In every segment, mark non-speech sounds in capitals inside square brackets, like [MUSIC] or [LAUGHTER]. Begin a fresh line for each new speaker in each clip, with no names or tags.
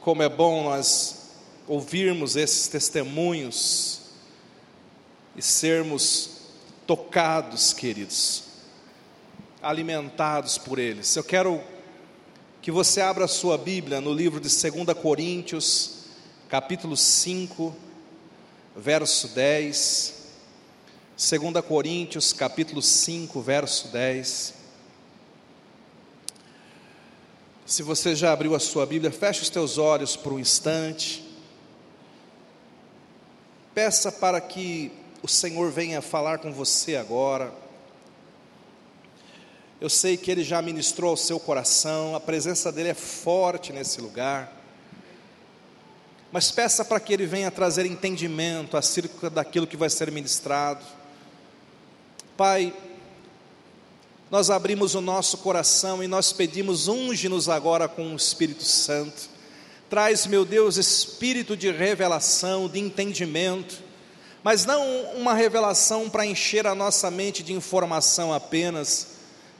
como é bom nós ouvirmos esses testemunhos e sermos tocados, queridos, alimentados por eles. Eu quero que você abra a sua Bíblia no livro de 2 Coríntios, capítulo 5, verso 10. 2 Coríntios, capítulo 5, verso 10. Se você já abriu a sua Bíblia, feche os teus olhos por um instante. Peça para que o Senhor venha falar com você agora. Eu sei que Ele já ministrou ao seu coração, a presença dEle é forte nesse lugar. Mas peça para que Ele venha trazer entendimento acerca daquilo que vai ser ministrado. Pai, nós abrimos o nosso coração e nós pedimos, unge-nos agora com o Espírito Santo. Traz, meu Deus, espírito de revelação, de entendimento, mas não uma revelação para encher a nossa mente de informação apenas.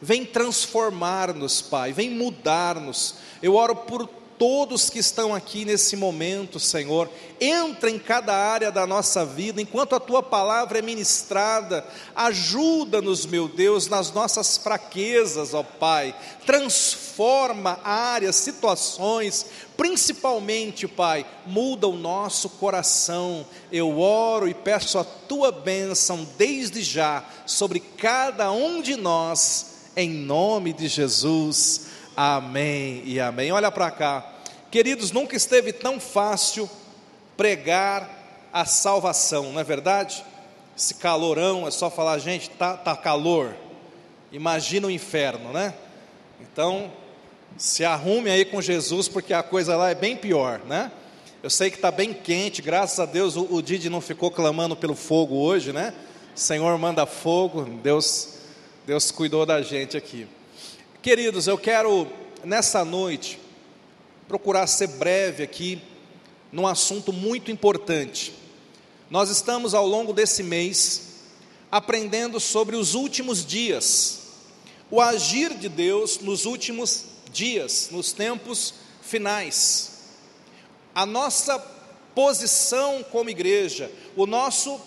Vem transformar-nos, Pai, vem mudar-nos. Eu oro por todos que estão aqui nesse momento, Senhor. Entra em cada área da nossa vida, enquanto a tua palavra é ministrada. Ajuda-nos, meu Deus, nas nossas fraquezas, ó Pai. Transforma áreas, situações, principalmente, Pai, muda o nosso coração. Eu oro e peço a tua bênção desde já sobre cada um de nós, em nome de Jesus. Amém e amém. Olha para cá. Queridos, nunca esteve tão fácil pregar a salvação, não é verdade? Esse calorão, é só falar, gente, tá, tá calor. Imagina o inferno, né? Então, se arrume aí com Jesus, porque a coisa lá é bem pior, né? Eu sei que está bem quente, graças a Deus o, o Didi não ficou clamando pelo fogo hoje, né? Senhor manda fogo, Deus, Deus cuidou da gente aqui. Queridos, eu quero nessa noite procurar ser breve aqui num assunto muito importante. Nós estamos ao longo desse mês aprendendo sobre os últimos dias, o agir de Deus nos últimos dias, nos tempos finais. A nossa posição como igreja, o nosso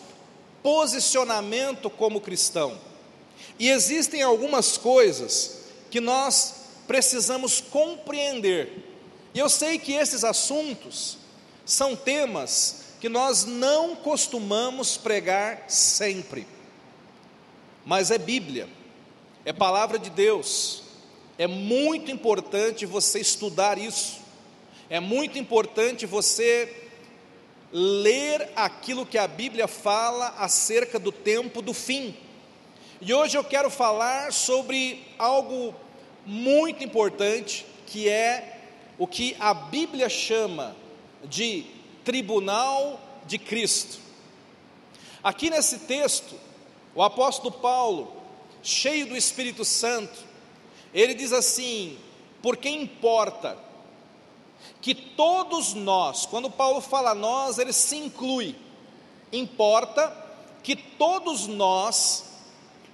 posicionamento como cristão. E existem algumas coisas que nós precisamos compreender. E eu sei que esses assuntos são temas que nós não costumamos pregar sempre, mas é Bíblia, é palavra de Deus, é muito importante você estudar isso, é muito importante você ler aquilo que a Bíblia fala acerca do tempo do fim. E hoje eu quero falar sobre algo muito importante, que é o que a Bíblia chama de tribunal de Cristo. Aqui nesse texto, o apóstolo Paulo, cheio do Espírito Santo, ele diz assim: porque importa que todos nós, quando Paulo fala nós, ele se inclui, importa que todos nós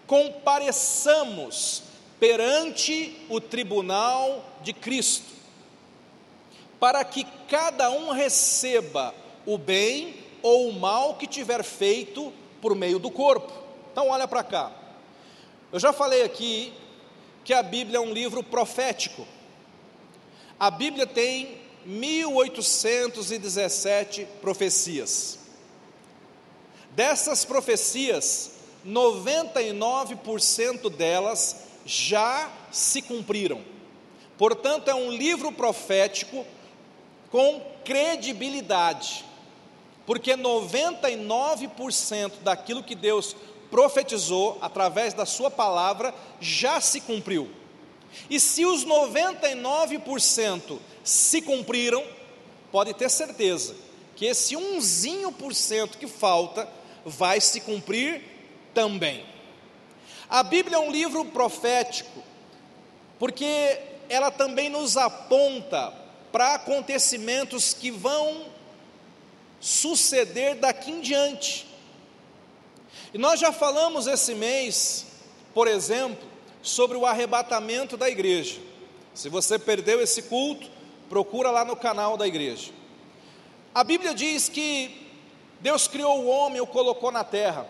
compareçamos perante o tribunal de Cristo, para que cada um receba o bem ou o mal que tiver feito por meio do corpo. Então, olha para cá. Eu já falei aqui que a Bíblia é um livro profético. A Bíblia tem 1817 profecias. Dessas profecias, 99% delas já se cumpriram. Portanto, é um livro profético com credibilidade, porque 99% daquilo que Deus profetizou através da Sua palavra já se cumpriu. E se os 99% se cumpriram, pode ter certeza que esse umzinho por cento que falta vai se cumprir também. A Bíblia é um livro profético, porque ela também nos aponta para acontecimentos que vão suceder daqui em diante. E nós já falamos esse mês, por exemplo, sobre o arrebatamento da igreja. Se você perdeu esse culto, procura lá no canal da igreja. A Bíblia diz que Deus criou o homem e o colocou na terra.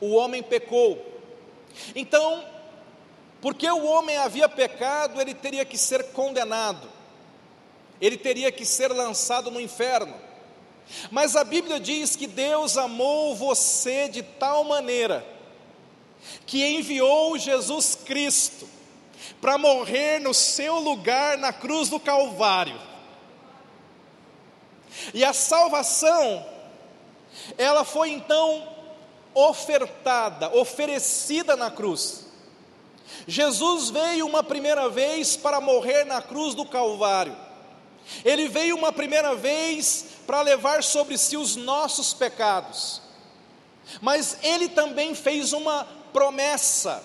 O homem pecou. Então, porque o homem havia pecado, ele teria que ser condenado. Ele teria que ser lançado no inferno. Mas a Bíblia diz que Deus amou você de tal maneira que enviou Jesus Cristo para morrer no seu lugar na cruz do Calvário. E a salvação, ela foi então ofertada, oferecida na cruz. Jesus veio uma primeira vez para morrer na cruz do Calvário. Ele veio uma primeira vez para levar sobre si os nossos pecados. Mas ele também fez uma promessa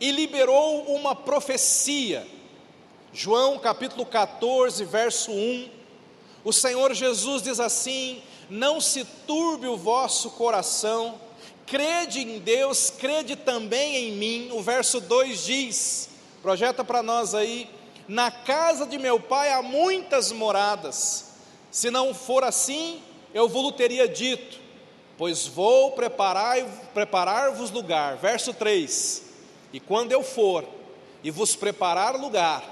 e liberou uma profecia. João capítulo 14, verso 1. O Senhor Jesus diz assim: Não se turbe o vosso coração, crede em Deus, crede também em mim. O verso 2 diz: projeta para nós aí, na casa de meu pai há muitas moradas, se não for assim, eu vos teria dito, pois vou preparar-vos preparar lugar. Verso 3: E quando eu for e vos preparar lugar,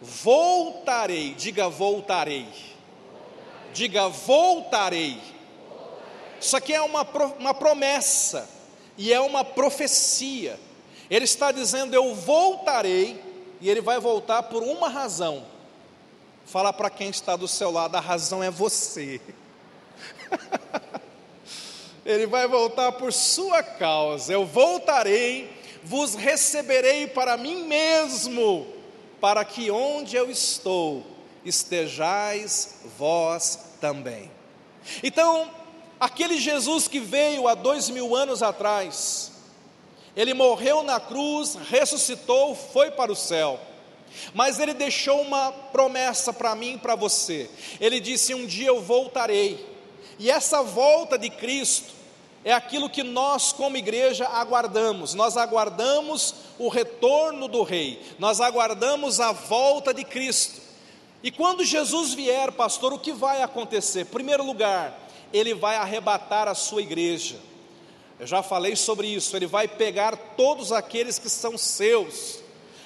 voltarei, diga voltarei, diga voltarei. Isso aqui é uma, uma promessa e é uma profecia. Ele está dizendo: Eu voltarei, e ele vai voltar por uma razão. Fala para quem está do seu lado: a razão é você. [LAUGHS] ele vai voltar por sua causa. Eu voltarei, vos receberei para mim mesmo, para que onde eu estou estejais vós também. Então, aquele Jesus que veio há dois mil anos atrás, ele morreu na cruz, ressuscitou, foi para o céu. Mas ele deixou uma promessa para mim e para você. Ele disse: Um dia eu voltarei. E essa volta de Cristo é aquilo que nós, como igreja, aguardamos. Nós aguardamos o retorno do Rei, nós aguardamos a volta de Cristo. E quando Jesus vier, pastor, o que vai acontecer? Em primeiro lugar, ele vai arrebatar a sua igreja. Eu já falei sobre isso. Ele vai pegar todos aqueles que são seus,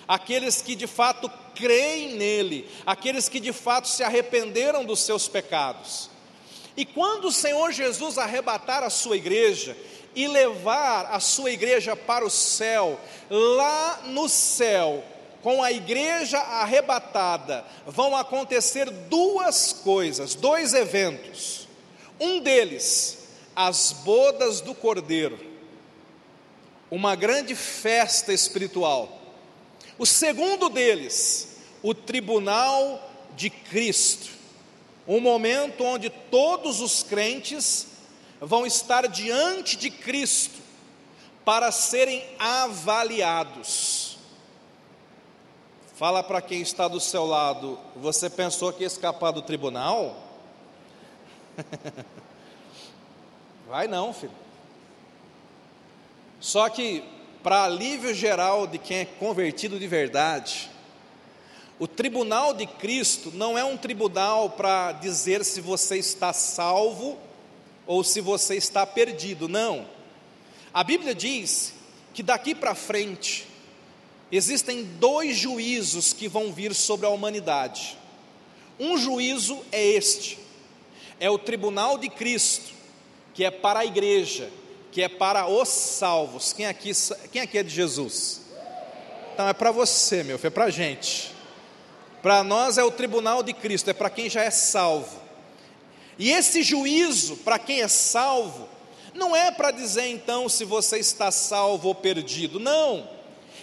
aqueles que de fato creem nele, aqueles que de fato se arrependeram dos seus pecados. E quando o Senhor Jesus arrebatar a sua igreja e levar a sua igreja para o céu, lá no céu, com a igreja arrebatada, vão acontecer duas coisas, dois eventos. Um deles, as bodas do Cordeiro, uma grande festa espiritual. O segundo deles, o tribunal de Cristo, um momento onde todos os crentes vão estar diante de Cristo para serem avaliados. Fala para quem está do seu lado, você pensou que ia escapar do tribunal? [LAUGHS] Vai não, filho. Só que, para alívio geral de quem é convertido de verdade, o tribunal de Cristo não é um tribunal para dizer se você está salvo ou se você está perdido, não. A Bíblia diz que daqui para frente existem dois juízos que vão vir sobre a humanidade. Um juízo é este, é o tribunal de Cristo, que é para a igreja, que é para os salvos. Quem aqui, quem aqui é de Jesus? Então é para você, meu filho, é para a gente. Para nós é o tribunal de Cristo, é para quem já é salvo. E esse juízo, para quem é salvo, não é para dizer então se você está salvo ou perdido, não.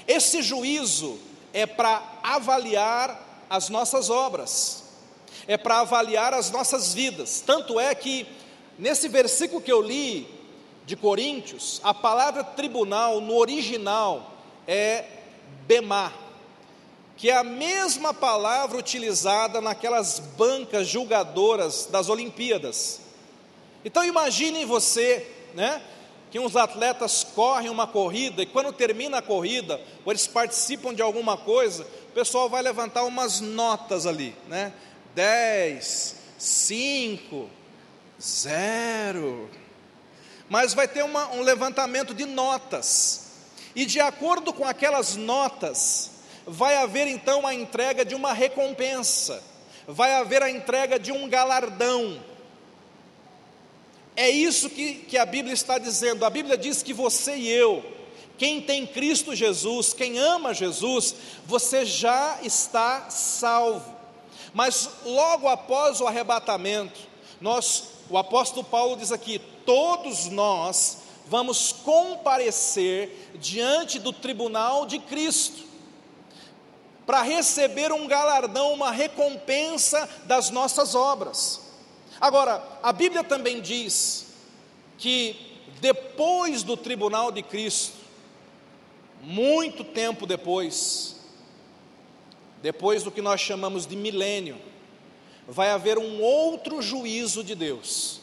Esse juízo é para avaliar as nossas obras, é para avaliar as nossas vidas. Tanto é que Nesse versículo que eu li de Coríntios, a palavra tribunal no original é bemá, que é a mesma palavra utilizada naquelas bancas julgadoras das Olimpíadas. Então imaginem você, né, que uns atletas correm uma corrida e quando termina a corrida, ou eles participam de alguma coisa, o pessoal vai levantar umas notas ali, né? dez, cinco, zero. Mas vai ter uma, um levantamento de notas, e de acordo com aquelas notas, vai haver então a entrega de uma recompensa, vai haver a entrega de um galardão. É isso que, que a Bíblia está dizendo. A Bíblia diz que você e eu, quem tem Cristo Jesus, quem ama Jesus, você já está salvo. Mas logo após o arrebatamento, nós, o apóstolo Paulo diz aqui: todos nós vamos comparecer diante do tribunal de Cristo para receber um galardão, uma recompensa das nossas obras. Agora, a Bíblia também diz que depois do tribunal de Cristo, muito tempo depois, depois do que nós chamamos de milênio, vai haver um outro juízo de Deus.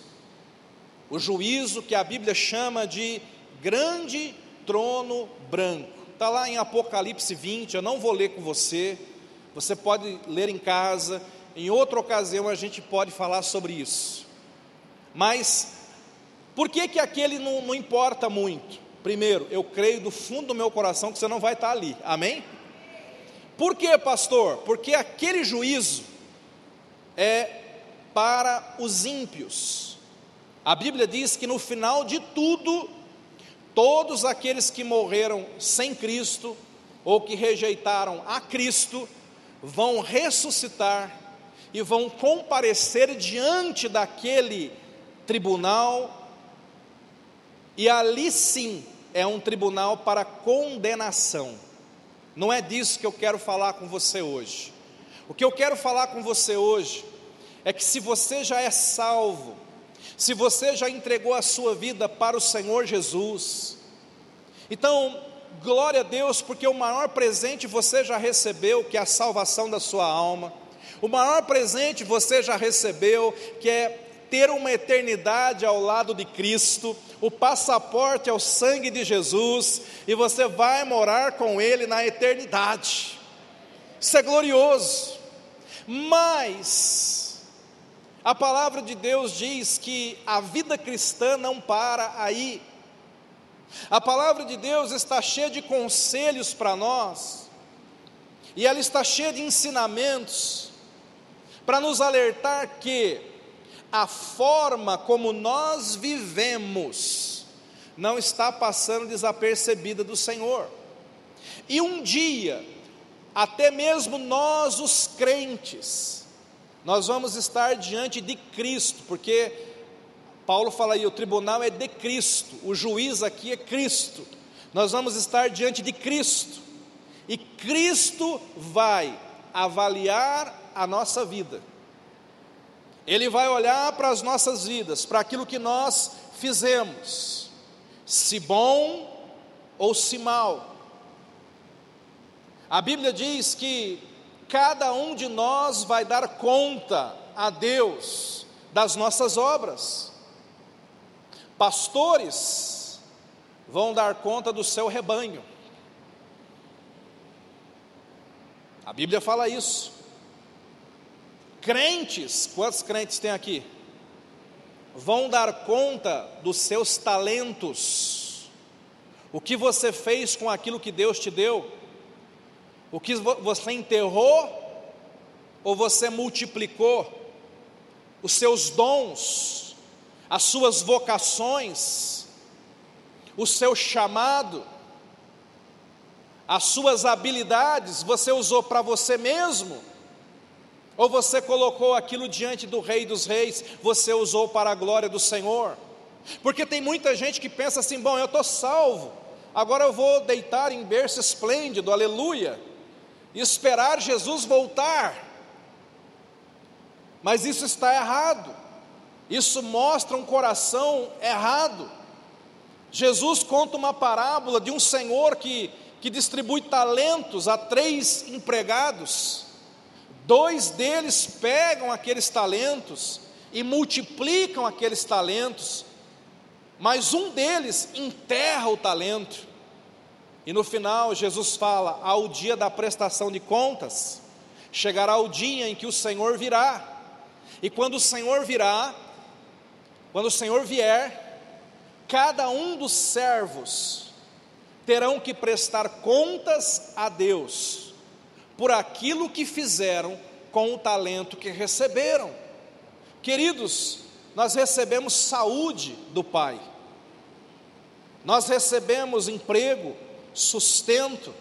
O juízo que a Bíblia chama de grande trono branco. Está lá em Apocalipse 20, eu não vou ler com você, você pode ler em casa, em outra ocasião a gente pode falar sobre isso. Mas, por que que aquele não, não importa muito? Primeiro, eu creio do fundo do meu coração que você não vai estar ali, amém? Por que, pastor? Porque aquele juízo é para os ímpios. A Bíblia diz que no final de tudo, todos aqueles que morreram sem Cristo ou que rejeitaram a Cristo vão ressuscitar e vão comparecer diante daquele tribunal, e ali sim é um tribunal para condenação. Não é disso que eu quero falar com você hoje. O que eu quero falar com você hoje é que se você já é salvo, se você já entregou a sua vida para o Senhor Jesus, então, glória a Deus, porque o maior presente você já recebeu, que é a salvação da sua alma. O maior presente você já recebeu, que é ter uma eternidade ao lado de Cristo. O passaporte é o sangue de Jesus, e você vai morar com Ele na eternidade. Isso é glorioso. Mas, a palavra de Deus diz que a vida cristã não para aí. A palavra de Deus está cheia de conselhos para nós, e ela está cheia de ensinamentos, para nos alertar que a forma como nós vivemos não está passando desapercebida do Senhor. E um dia, até mesmo nós, os crentes, nós vamos estar diante de Cristo, porque Paulo fala aí, o tribunal é de Cristo, o juiz aqui é Cristo. Nós vamos estar diante de Cristo, e Cristo vai avaliar a nossa vida. Ele vai olhar para as nossas vidas, para aquilo que nós fizemos, se bom ou se mal. A Bíblia diz que cada um de nós vai dar conta a Deus das nossas obras. Pastores vão dar conta do seu rebanho. A Bíblia fala isso. Crentes, quantos crentes tem aqui? Vão dar conta dos seus talentos. O que você fez com aquilo que Deus te deu? O que você enterrou ou você multiplicou os seus dons, as suas vocações, o seu chamado, as suas habilidades, você usou para você mesmo? Ou você colocou aquilo diante do Rei dos Reis, você usou para a glória do Senhor? Porque tem muita gente que pensa assim: bom, eu estou salvo, agora eu vou deitar em berço esplêndido, aleluia esperar Jesus voltar. Mas isso está errado. Isso mostra um coração errado. Jesus conta uma parábola de um senhor que, que distribui talentos a três empregados. Dois deles pegam aqueles talentos e multiplicam aqueles talentos, mas um deles enterra o talento. E no final, Jesus fala: ao dia da prestação de contas, chegará o dia em que o Senhor virá. E quando o Senhor virá, quando o Senhor vier, cada um dos servos terão que prestar contas a Deus por aquilo que fizeram com o talento que receberam. Queridos, nós recebemos saúde do Pai, nós recebemos emprego, sustento,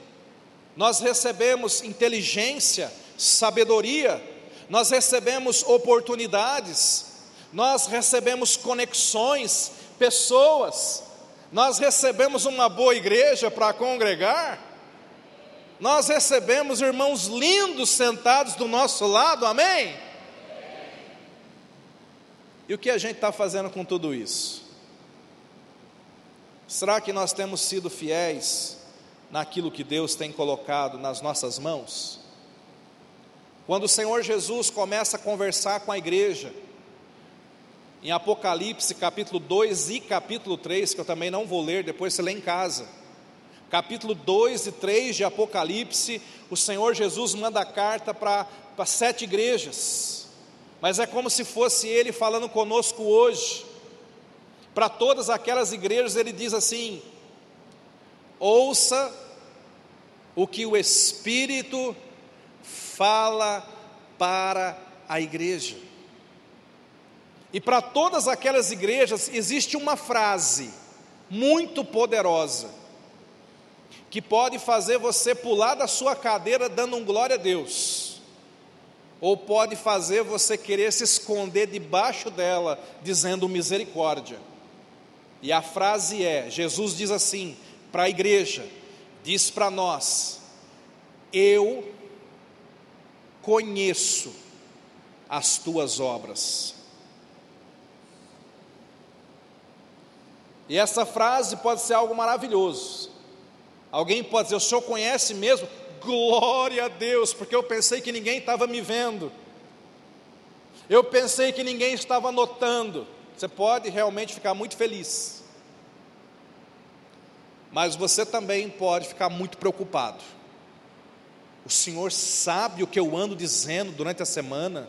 nós recebemos inteligência, sabedoria, nós recebemos oportunidades, nós recebemos conexões, pessoas, nós recebemos uma boa igreja para congregar, nós recebemos irmãos lindos sentados do nosso lado, amém? E o que a gente está fazendo com tudo isso? Será que nós temos sido fiéis naquilo que Deus tem colocado nas nossas mãos? Quando o Senhor Jesus começa a conversar com a igreja, em Apocalipse capítulo 2 e capítulo 3, que eu também não vou ler, depois você lê em casa. Capítulo 2 e 3 de Apocalipse, o Senhor Jesus manda carta para sete igrejas, mas é como se fosse Ele falando conosco hoje. Para todas aquelas igrejas, Ele diz assim: ouça o que o Espírito fala para a igreja. E para todas aquelas igrejas existe uma frase muito poderosa que pode fazer você pular da sua cadeira dando um glória a Deus, ou pode fazer você querer se esconder debaixo dela dizendo misericórdia. E a frase é: Jesus diz assim para a igreja, diz para nós: Eu conheço as tuas obras. E essa frase pode ser algo maravilhoso. Alguém pode dizer: O senhor conhece mesmo? Glória a Deus, porque eu pensei que ninguém estava me vendo. Eu pensei que ninguém estava notando. Você pode realmente ficar muito feliz. Mas você também pode ficar muito preocupado. O Senhor sabe o que eu ando dizendo durante a semana.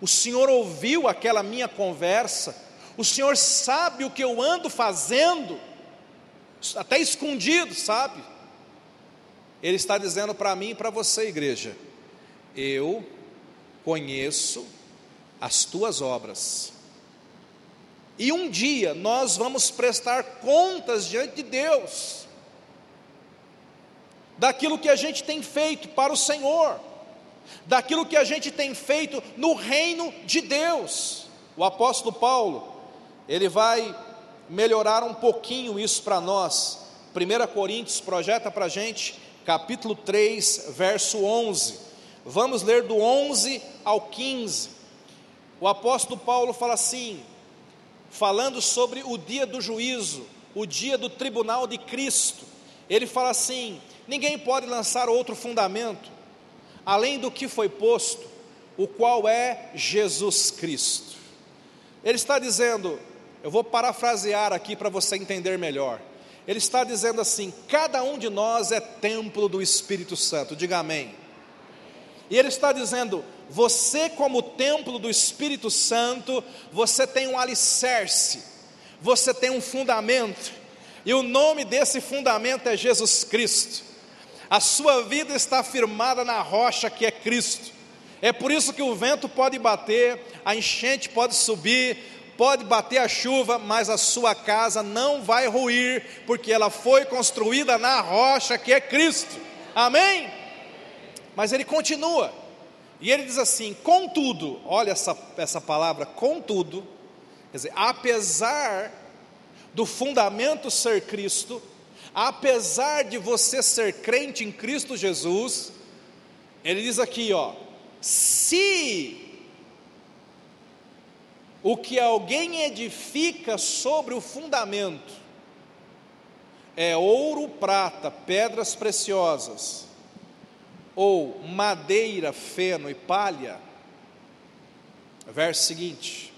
O Senhor ouviu aquela minha conversa. O Senhor sabe o que eu ando fazendo, até escondido, sabe? Ele está dizendo para mim e para você, igreja: eu conheço as tuas obras. E um dia nós vamos prestar contas diante de Deus daquilo que a gente tem feito para o Senhor, daquilo que a gente tem feito no reino de Deus. O apóstolo Paulo, ele vai melhorar um pouquinho isso para nós. 1 Coríntios projeta para a gente, capítulo 3, verso 11. Vamos ler do 11 ao 15. O apóstolo Paulo fala assim, falando sobre o dia do juízo, o dia do tribunal de Cristo. Ele fala assim: Ninguém pode lançar outro fundamento, além do que foi posto, o qual é Jesus Cristo. Ele está dizendo, eu vou parafrasear aqui para você entender melhor. Ele está dizendo assim: cada um de nós é templo do Espírito Santo, diga amém. E ele está dizendo: você, como templo do Espírito Santo, você tem um alicerce, você tem um fundamento, e o nome desse fundamento é Jesus Cristo a sua vida está firmada na rocha que é Cristo. É por isso que o vento pode bater, a enchente pode subir, pode bater a chuva, mas a sua casa não vai ruir, porque ela foi construída na rocha que é Cristo. Amém? Mas ele continua, e ele diz assim: contudo, olha essa, essa palavra, contudo, quer dizer, apesar do fundamento ser Cristo, apesar de você ser crente em Cristo Jesus, ele diz aqui, ó, se o que alguém edifica sobre o fundamento é ouro, prata, pedras preciosas, ou madeira, feno e palha, verso seguinte: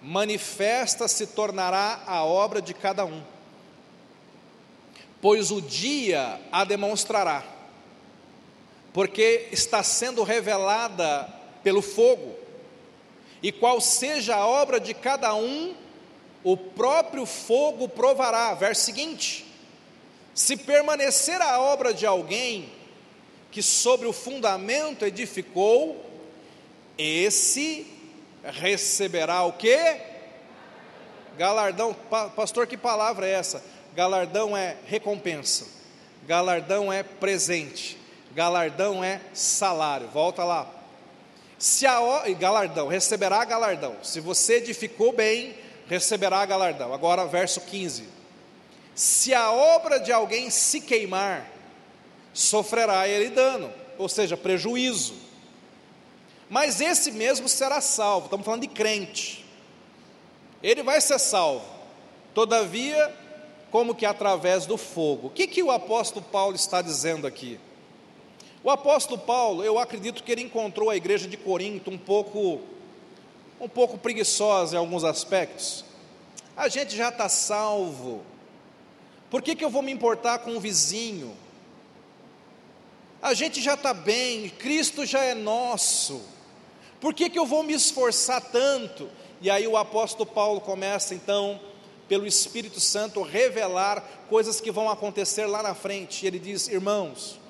manifesta se tornará a obra de cada um pois o dia a demonstrará, porque está sendo revelada pelo fogo. E qual seja a obra de cada um, o próprio fogo provará. Verso seguinte: Se permanecer a obra de alguém que sobre o fundamento edificou, esse receberá o que? Galardão, pastor, que palavra é essa? Galardão é recompensa, galardão é presente, galardão é salário. Volta lá. Se a galardão, receberá galardão. Se você edificou bem, receberá galardão. Agora, verso 15: Se a obra de alguém se queimar, sofrerá ele dano, ou seja, prejuízo. Mas esse mesmo será salvo. Estamos falando de crente. Ele vai ser salvo. Todavia, como que através do fogo. O que, que o apóstolo Paulo está dizendo aqui? O apóstolo Paulo, eu acredito que ele encontrou a igreja de Corinto um pouco, um pouco preguiçosa em alguns aspectos. A gente já está salvo. Por que, que eu vou me importar com o vizinho? A gente já está bem, Cristo já é nosso. Por que, que eu vou me esforçar tanto? E aí o apóstolo Paulo começa então, pelo Espírito Santo, revelar coisas que vão acontecer lá na frente. E ele diz: irmãos,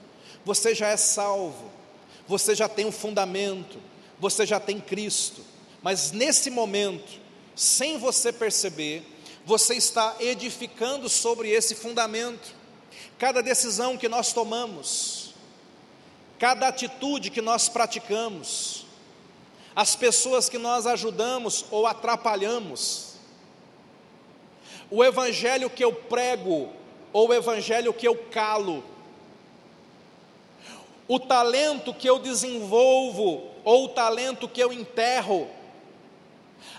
você já é salvo, você já tem um fundamento, você já tem Cristo, mas nesse momento, sem você perceber, você está edificando sobre esse fundamento. Cada decisão que nós tomamos, cada atitude que nós praticamos, as pessoas que nós ajudamos ou atrapalhamos, o evangelho que eu prego ou o evangelho que eu calo, o talento que eu desenvolvo ou o talento que eu enterro,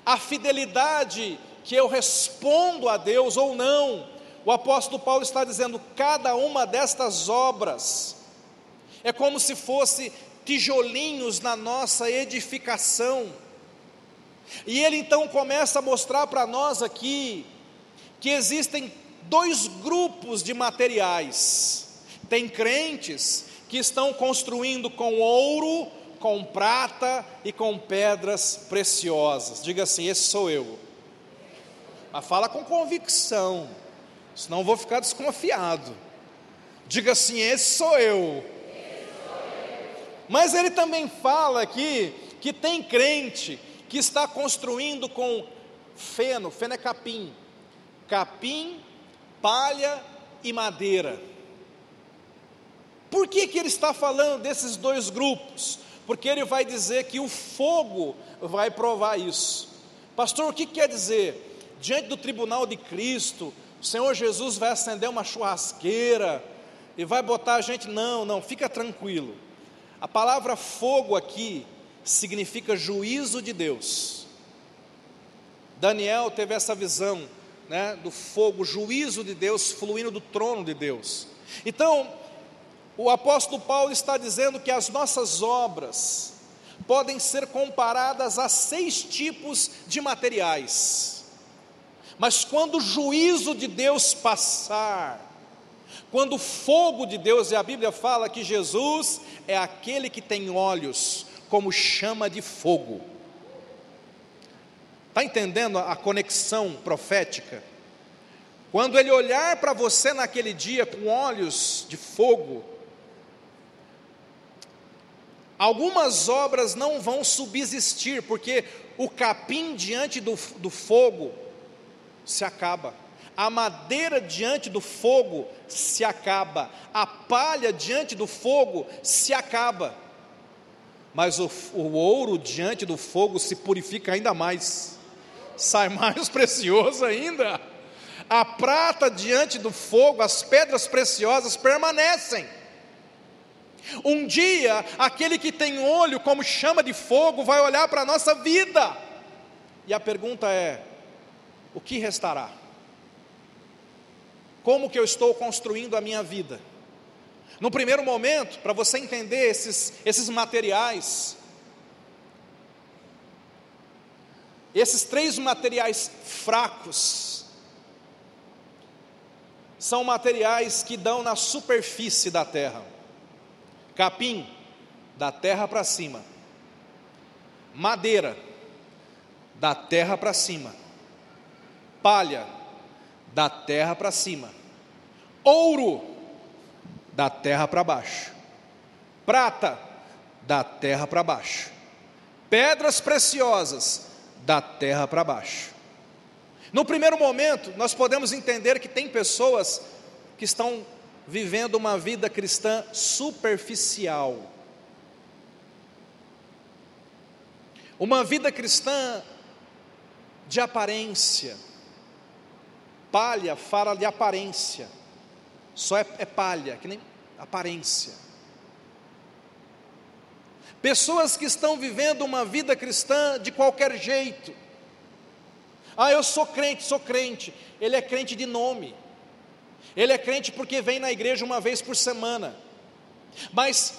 a fidelidade que eu respondo a Deus ou não. O apóstolo Paulo está dizendo: cada uma destas obras é como se fosse tijolinhos na nossa edificação. E ele então começa a mostrar para nós aqui que existem dois grupos de materiais. Tem crentes que estão construindo com ouro, com prata e com pedras preciosas. Diga assim: esse sou eu. Mas fala com convicção, senão vou ficar desconfiado. Diga assim: esse sou eu. Mas ele também fala aqui que tem crente que está construindo com feno, feno é capim, capim, palha e madeira. Por que, que ele está falando desses dois grupos? Porque ele vai dizer que o fogo vai provar isso. Pastor, o que quer dizer? Diante do tribunal de Cristo, o Senhor Jesus vai acender uma churrasqueira e vai botar a gente. Não, não, fica tranquilo. A palavra fogo aqui significa juízo de Deus. Daniel teve essa visão né, do fogo, juízo de Deus fluindo do trono de Deus. Então, o apóstolo Paulo está dizendo que as nossas obras podem ser comparadas a seis tipos de materiais. Mas quando o juízo de Deus passar, quando o fogo de Deus, e a Bíblia fala que Jesus é aquele que tem olhos como chama de fogo. Está entendendo a conexão profética? Quando ele olhar para você naquele dia com olhos de fogo, Algumas obras não vão subsistir, porque o capim diante do, do fogo se acaba, a madeira diante do fogo se acaba, a palha diante do fogo se acaba, mas o, o ouro diante do fogo se purifica ainda mais, sai mais [LAUGHS] precioso ainda. A prata diante do fogo, as pedras preciosas permanecem. Um dia, aquele que tem olho como chama de fogo vai olhar para a nossa vida, e a pergunta é: o que restará? Como que eu estou construindo a minha vida? No primeiro momento, para você entender esses, esses materiais, esses três materiais fracos, são materiais que dão na superfície da terra capim, da terra para cima. Madeira, da terra para cima. Palha, da terra para cima. Ouro, da terra para baixo. Prata, da terra para baixo. Pedras preciosas, da terra para baixo. No primeiro momento, nós podemos entender que tem pessoas que estão vivendo uma vida cristã superficial. Uma vida cristã de aparência. Palha fala de aparência. Só é, é palha, que nem aparência. Pessoas que estão vivendo uma vida cristã de qualquer jeito. Ah, eu sou crente, sou crente. Ele é crente de nome. Ele é crente porque vem na igreja uma vez por semana. Mas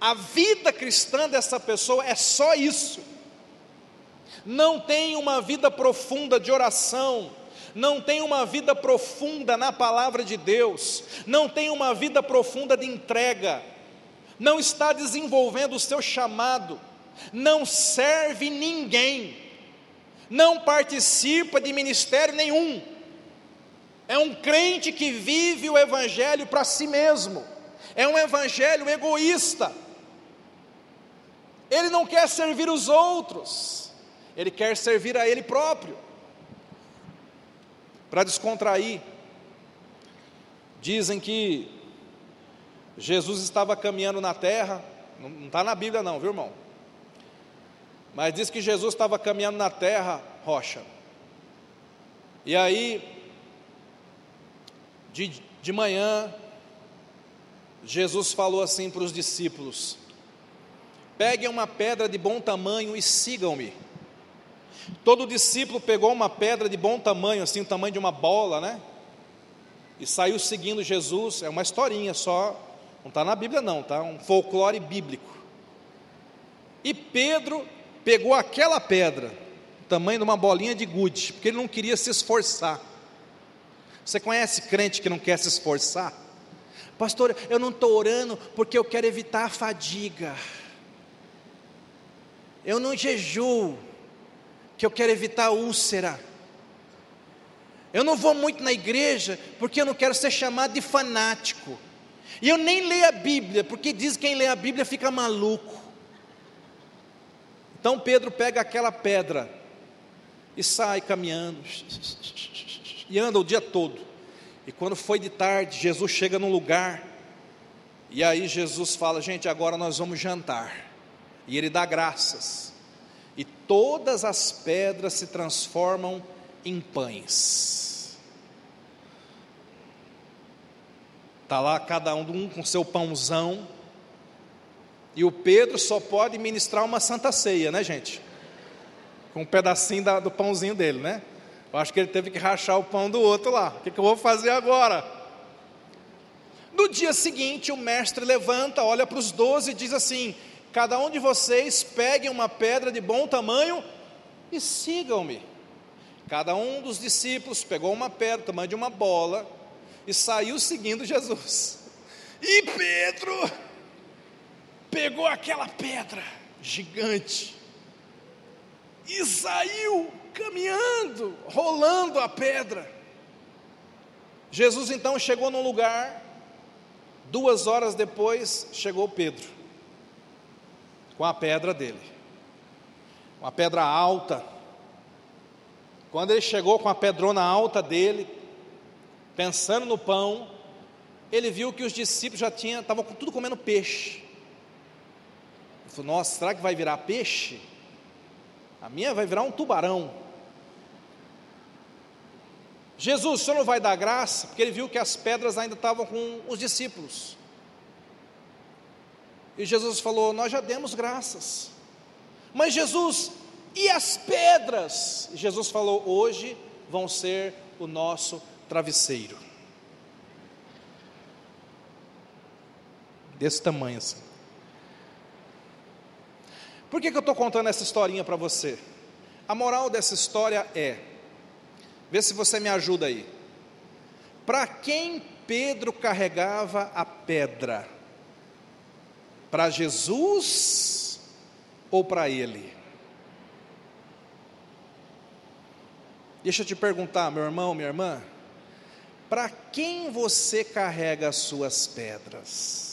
a vida cristã dessa pessoa é só isso. Não tem uma vida profunda de oração, não tem uma vida profunda na palavra de Deus, não tem uma vida profunda de entrega, não está desenvolvendo o seu chamado, não serve ninguém, não participa de ministério nenhum, é um crente que vive o Evangelho para si mesmo, é um Evangelho egoísta, ele não quer servir os outros, ele quer servir a ele próprio. Para descontrair, dizem que Jesus estava caminhando na terra, não está na Bíblia, não, viu irmão? Mas diz que Jesus estava caminhando na terra, rocha. E aí, de, de manhã, Jesus falou assim para os discípulos: Peguem uma pedra de bom tamanho e sigam-me. Todo discípulo pegou uma pedra de bom tamanho, assim, o tamanho de uma bola, né? E saiu seguindo Jesus. É uma historinha só, não está na Bíblia, não, tá? Um folclore bíblico. E Pedro pegou aquela pedra, tamanho de uma bolinha de gude, porque ele não queria se esforçar. Você conhece crente que não quer se esforçar? Pastor, eu não estou orando porque eu quero evitar a fadiga. Eu não jejuo que eu quero evitar úlcera. Eu não vou muito na igreja porque eu não quero ser chamado de fanático. E eu nem leio a Bíblia, porque diz que quem lê a Bíblia fica maluco. Então Pedro pega aquela pedra e sai caminhando, e anda o dia todo. E quando foi de tarde, Jesus chega num lugar, e aí Jesus fala: Gente, agora nós vamos jantar. E ele dá graças, e todas as pedras se transformam em pães. Está lá cada um com seu pãozão, e o Pedro só pode ministrar uma santa ceia, né, gente? Com um pedacinho da, do pãozinho dele, né? Eu acho que ele teve que rachar o pão do outro lá. O que, que eu vou fazer agora? No dia seguinte, o mestre levanta, olha para os doze e diz assim: Cada um de vocês pegue uma pedra de bom tamanho e sigam-me. Cada um dos discípulos pegou uma pedra, tamanho de uma bola, e saiu seguindo Jesus. E Pedro pegou aquela pedra gigante e saiu caminhando, rolando a pedra. Jesus então chegou num lugar, duas horas depois chegou Pedro, com a pedra dele, uma pedra alta. Quando ele chegou com a pedrona alta dele, pensando no pão, ele viu que os discípulos já tinham, estavam tudo comendo peixe. Ele falou: Nossa, será que vai virar peixe? A minha vai virar um tubarão. Jesus, o senhor não vai dar graça? Porque ele viu que as pedras ainda estavam com os discípulos. E Jesus falou: Nós já demos graças. Mas Jesus, e as pedras? Jesus falou: Hoje vão ser o nosso travesseiro. Desse tamanho assim. Por que, que eu estou contando essa historinha para você? A moral dessa história é: vê se você me ajuda aí. Para quem Pedro carregava a pedra? Para Jesus ou para Ele? Deixa eu te perguntar, meu irmão, minha irmã, para quem você carrega as suas pedras?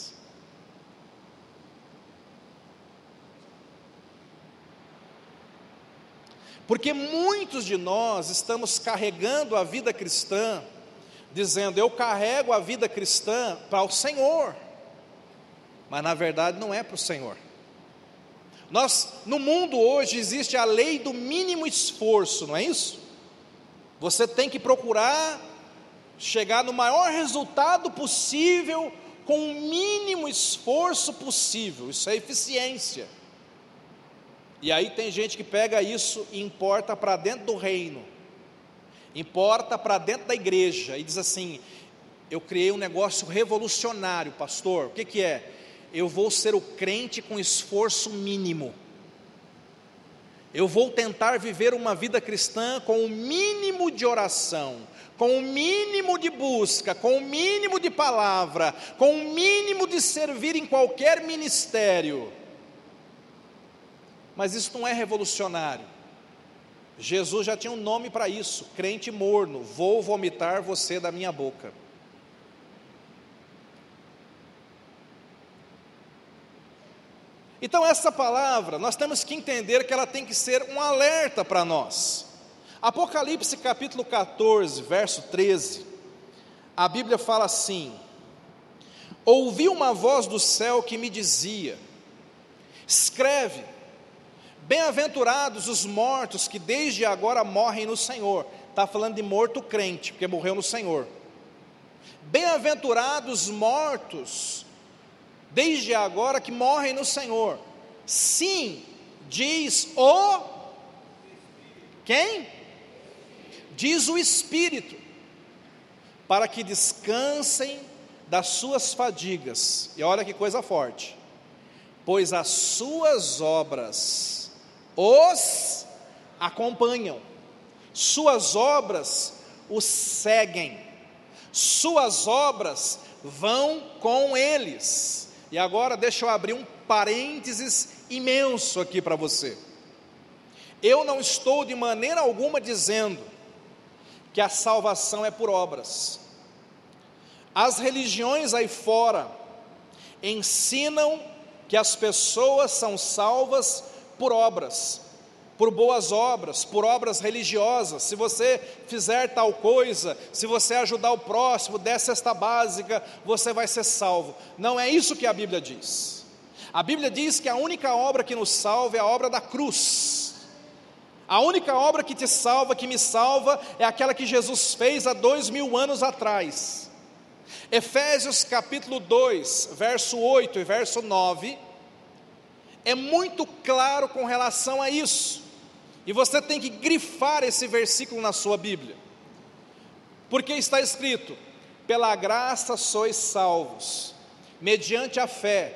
Porque muitos de nós estamos carregando a vida cristã, dizendo, eu carrego a vida cristã para o Senhor, mas na verdade não é para o Senhor. Nós, no mundo hoje existe a lei do mínimo esforço, não é isso? Você tem que procurar chegar no maior resultado possível com o mínimo esforço possível. Isso é eficiência. E aí tem gente que pega isso e importa para dentro do reino, importa para dentro da igreja e diz assim: eu criei um negócio revolucionário, pastor. O que, que é? Eu vou ser o crente com esforço mínimo. Eu vou tentar viver uma vida cristã com o mínimo de oração, com o mínimo de busca, com o mínimo de palavra, com o mínimo de servir em qualquer ministério. Mas isso não é revolucionário. Jesus já tinha um nome para isso: crente morno, vou vomitar você da minha boca. Então, essa palavra, nós temos que entender que ela tem que ser um alerta para nós. Apocalipse capítulo 14, verso 13, a Bíblia fala assim: Ouvi uma voz do céu que me dizia: Escreve, bem-aventurados os mortos que desde agora morrem no Senhor. Está falando de morto crente, porque morreu no Senhor. Bem-aventurados mortos desde agora que morrem no Senhor. Sim, diz o quem? Diz o Espírito, para que descansem das suas fadigas. E olha que coisa forte. Pois as suas obras os acompanham. Suas obras os seguem. Suas obras vão com eles. E agora deixa eu abrir um parênteses imenso aqui para você. Eu não estou de maneira alguma dizendo que a salvação é por obras. As religiões aí fora ensinam que as pessoas são salvas por obras por boas obras, por obras religiosas. Se você fizer tal coisa, se você ajudar o próximo, der cesta básica, você vai ser salvo. Não é isso que a Bíblia diz. A Bíblia diz que a única obra que nos salva é a obra da cruz. A única obra que te salva, que me salva, é aquela que Jesus fez há dois mil anos atrás. Efésios capítulo 2, verso 8 e verso 9, é muito claro com relação a isso. E você tem que grifar esse versículo na sua Bíblia. Porque está escrito: pela graça sois salvos, mediante a fé.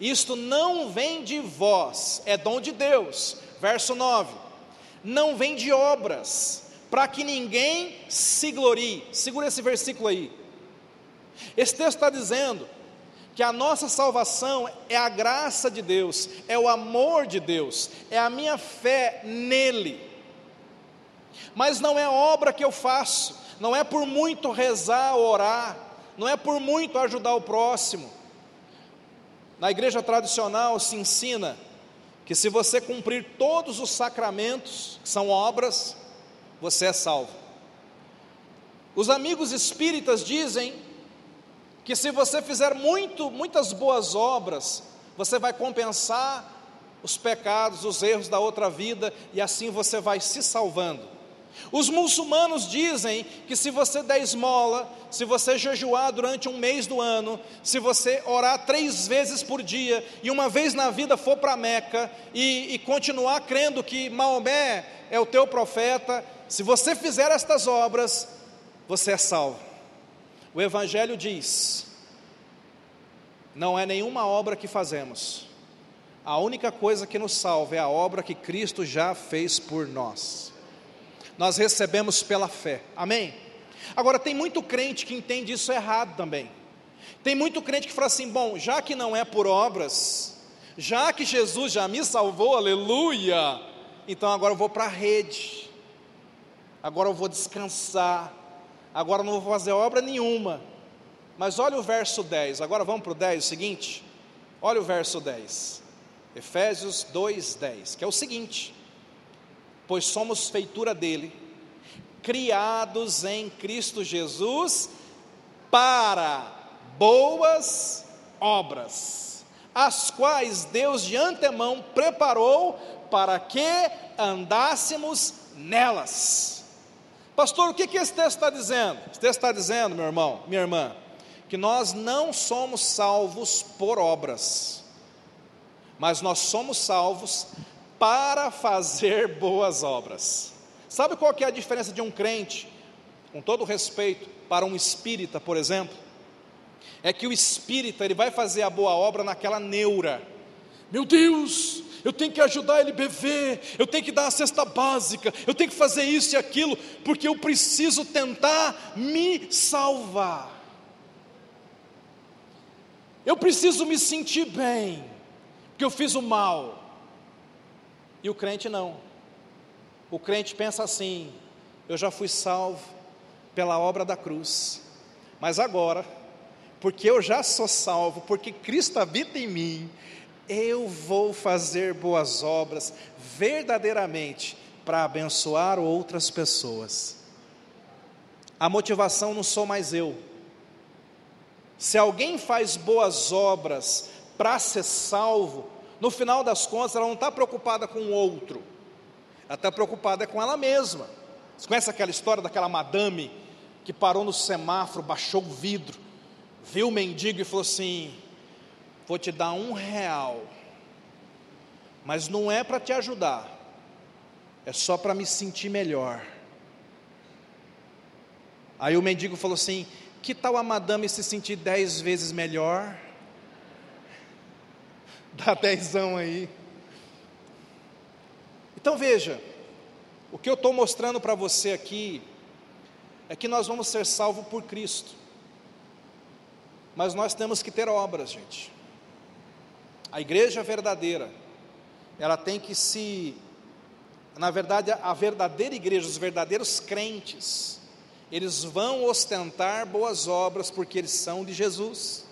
Isto não vem de vós, é dom de Deus. Verso 9: não vem de obras, para que ninguém se glorie. Segura esse versículo aí. Esse texto está dizendo que a nossa salvação é a graça de Deus, é o amor de Deus, é a minha fé nele. Mas não é obra que eu faço, não é por muito rezar, orar, não é por muito ajudar o próximo. Na igreja tradicional se ensina que se você cumprir todos os sacramentos, que são obras, você é salvo. Os amigos espíritas dizem que se você fizer muito, muitas boas obras, você vai compensar os pecados, os erros da outra vida e assim você vai se salvando. Os muçulmanos dizem que se você der esmola, se você jejuar durante um mês do ano, se você orar três vezes por dia e uma vez na vida for para Meca e, e continuar crendo que Maomé é o teu profeta, se você fizer estas obras, você é salvo. O Evangelho diz: não é nenhuma obra que fazemos, a única coisa que nos salva é a obra que Cristo já fez por nós. Nós recebemos pela fé, amém? Agora, tem muito crente que entende isso errado também. Tem muito crente que fala assim: bom, já que não é por obras, já que Jesus já me salvou, aleluia, então agora eu vou para a rede, agora eu vou descansar, agora não vou fazer obra nenhuma. Mas olha o verso 10, agora vamos para o 10, o seguinte, olha o verso 10, Efésios 2, 10, que é o seguinte: pois somos feitura dele, criados em Cristo Jesus para boas obras, as quais Deus de antemão preparou para que andássemos nelas. Pastor, o que, que esse texto está dizendo? Esse texto está dizendo, meu irmão, minha irmã, que nós não somos salvos por obras, mas nós somos salvos para fazer boas obras. Sabe qual que é a diferença de um crente, com todo respeito, para um espírita, por exemplo? É que o espírita, ele vai fazer a boa obra naquela neura. Meu Deus, eu tenho que ajudar ele a beber, eu tenho que dar a cesta básica, eu tenho que fazer isso e aquilo, porque eu preciso tentar me salvar. Eu preciso me sentir bem, porque eu fiz o mal. E o crente não. O crente pensa assim: eu já fui salvo pela obra da cruz, mas agora, porque eu já sou salvo, porque Cristo habita em mim, eu vou fazer boas obras verdadeiramente para abençoar outras pessoas. A motivação não sou mais eu. Se alguém faz boas obras para ser salvo, no final das contas ela não está preocupada com o outro, ela está preocupada com ela mesma. Você conhece aquela história daquela madame que parou no semáforo, baixou o vidro, viu o mendigo e falou assim: Vou te dar um real, mas não é para te ajudar, é só para me sentir melhor. Aí o mendigo falou assim: Que tal a madame se sentir dez vezes melhor? [LAUGHS] Dá dezão aí. Então veja, o que eu estou mostrando para você aqui é que nós vamos ser salvos por Cristo, mas nós temos que ter obras, gente. A igreja verdadeira, ela tem que se, na verdade, a verdadeira igreja, os verdadeiros crentes, eles vão ostentar boas obras porque eles são de Jesus.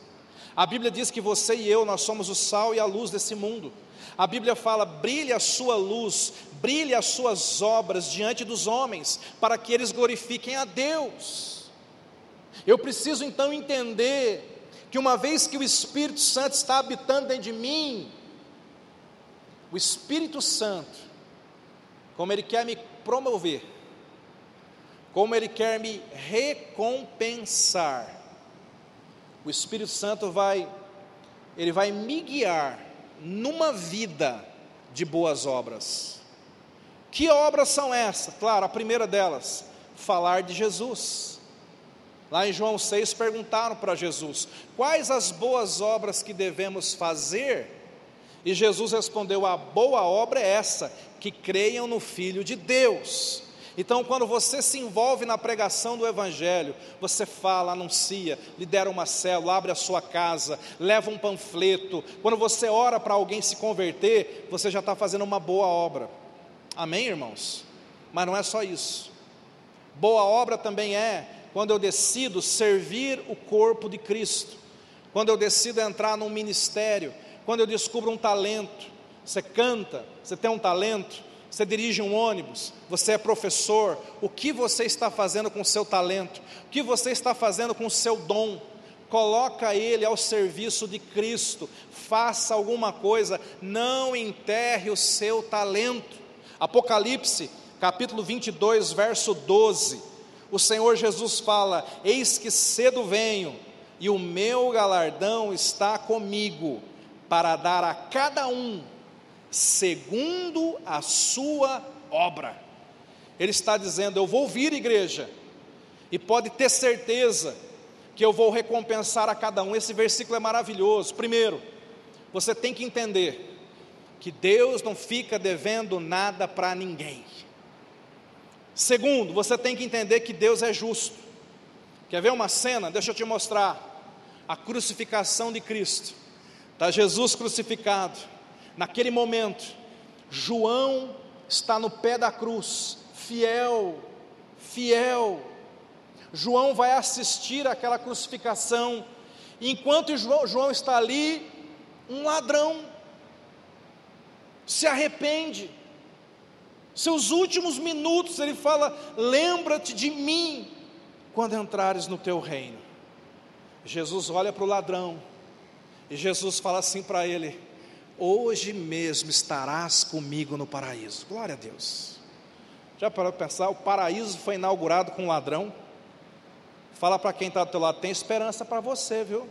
A Bíblia diz que você e eu, nós somos o sal e a luz desse mundo. A Bíblia fala: brilhe a sua luz, brilhe as suas obras diante dos homens, para que eles glorifiquem a Deus. Eu preciso então entender que uma vez que o Espírito Santo está habitando dentro de mim, o Espírito Santo, como Ele quer me promover, como Ele quer me recompensar, o Espírito Santo vai, Ele vai me guiar numa vida de boas obras. Que obras são essas? Claro, a primeira delas, falar de Jesus. Lá em João 6 perguntaram para Jesus: quais as boas obras que devemos fazer? E Jesus respondeu: a boa obra é essa, que creiam no Filho de Deus. Então, quando você se envolve na pregação do Evangelho, você fala, anuncia, lidera uma célula, abre a sua casa, leva um panfleto. Quando você ora para alguém se converter, você já está fazendo uma boa obra. Amém, irmãos? Mas não é só isso. Boa obra também é quando eu decido servir o corpo de Cristo, quando eu decido entrar num ministério, quando eu descubro um talento, você canta, você tem um talento, você dirige um ônibus, você é professor, o que você está fazendo com o seu talento? O que você está fazendo com o seu dom? Coloca ele ao serviço de Cristo, faça alguma coisa, não enterre o seu talento. Apocalipse, capítulo 22, verso 12 o Senhor Jesus fala: Eis que cedo venho, e o meu galardão está comigo, para dar a cada um segundo a sua obra. Ele está dizendo: Eu vou vir, igreja, e pode ter certeza que eu vou recompensar a cada um. Esse versículo é maravilhoso. Primeiro, você tem que entender que Deus não fica devendo nada para ninguém. Segundo, você tem que entender que Deus é justo. Quer ver uma cena? Deixa eu te mostrar. a crucificação de Cristo, está Jesus crucificado. Naquele momento, João está no pé da cruz, fiel, fiel. João vai assistir àquela crucificação, enquanto João, João está ali, um ladrão se arrepende. Seus últimos minutos ele fala: Lembra-te de mim quando entrares no teu reino. Jesus olha para o ladrão e Jesus fala assim para ele: Hoje mesmo estarás comigo no paraíso. Glória a Deus. Já parou para pensar? O paraíso foi inaugurado com um ladrão. Fala para quem está do teu lado: tem esperança para você, viu?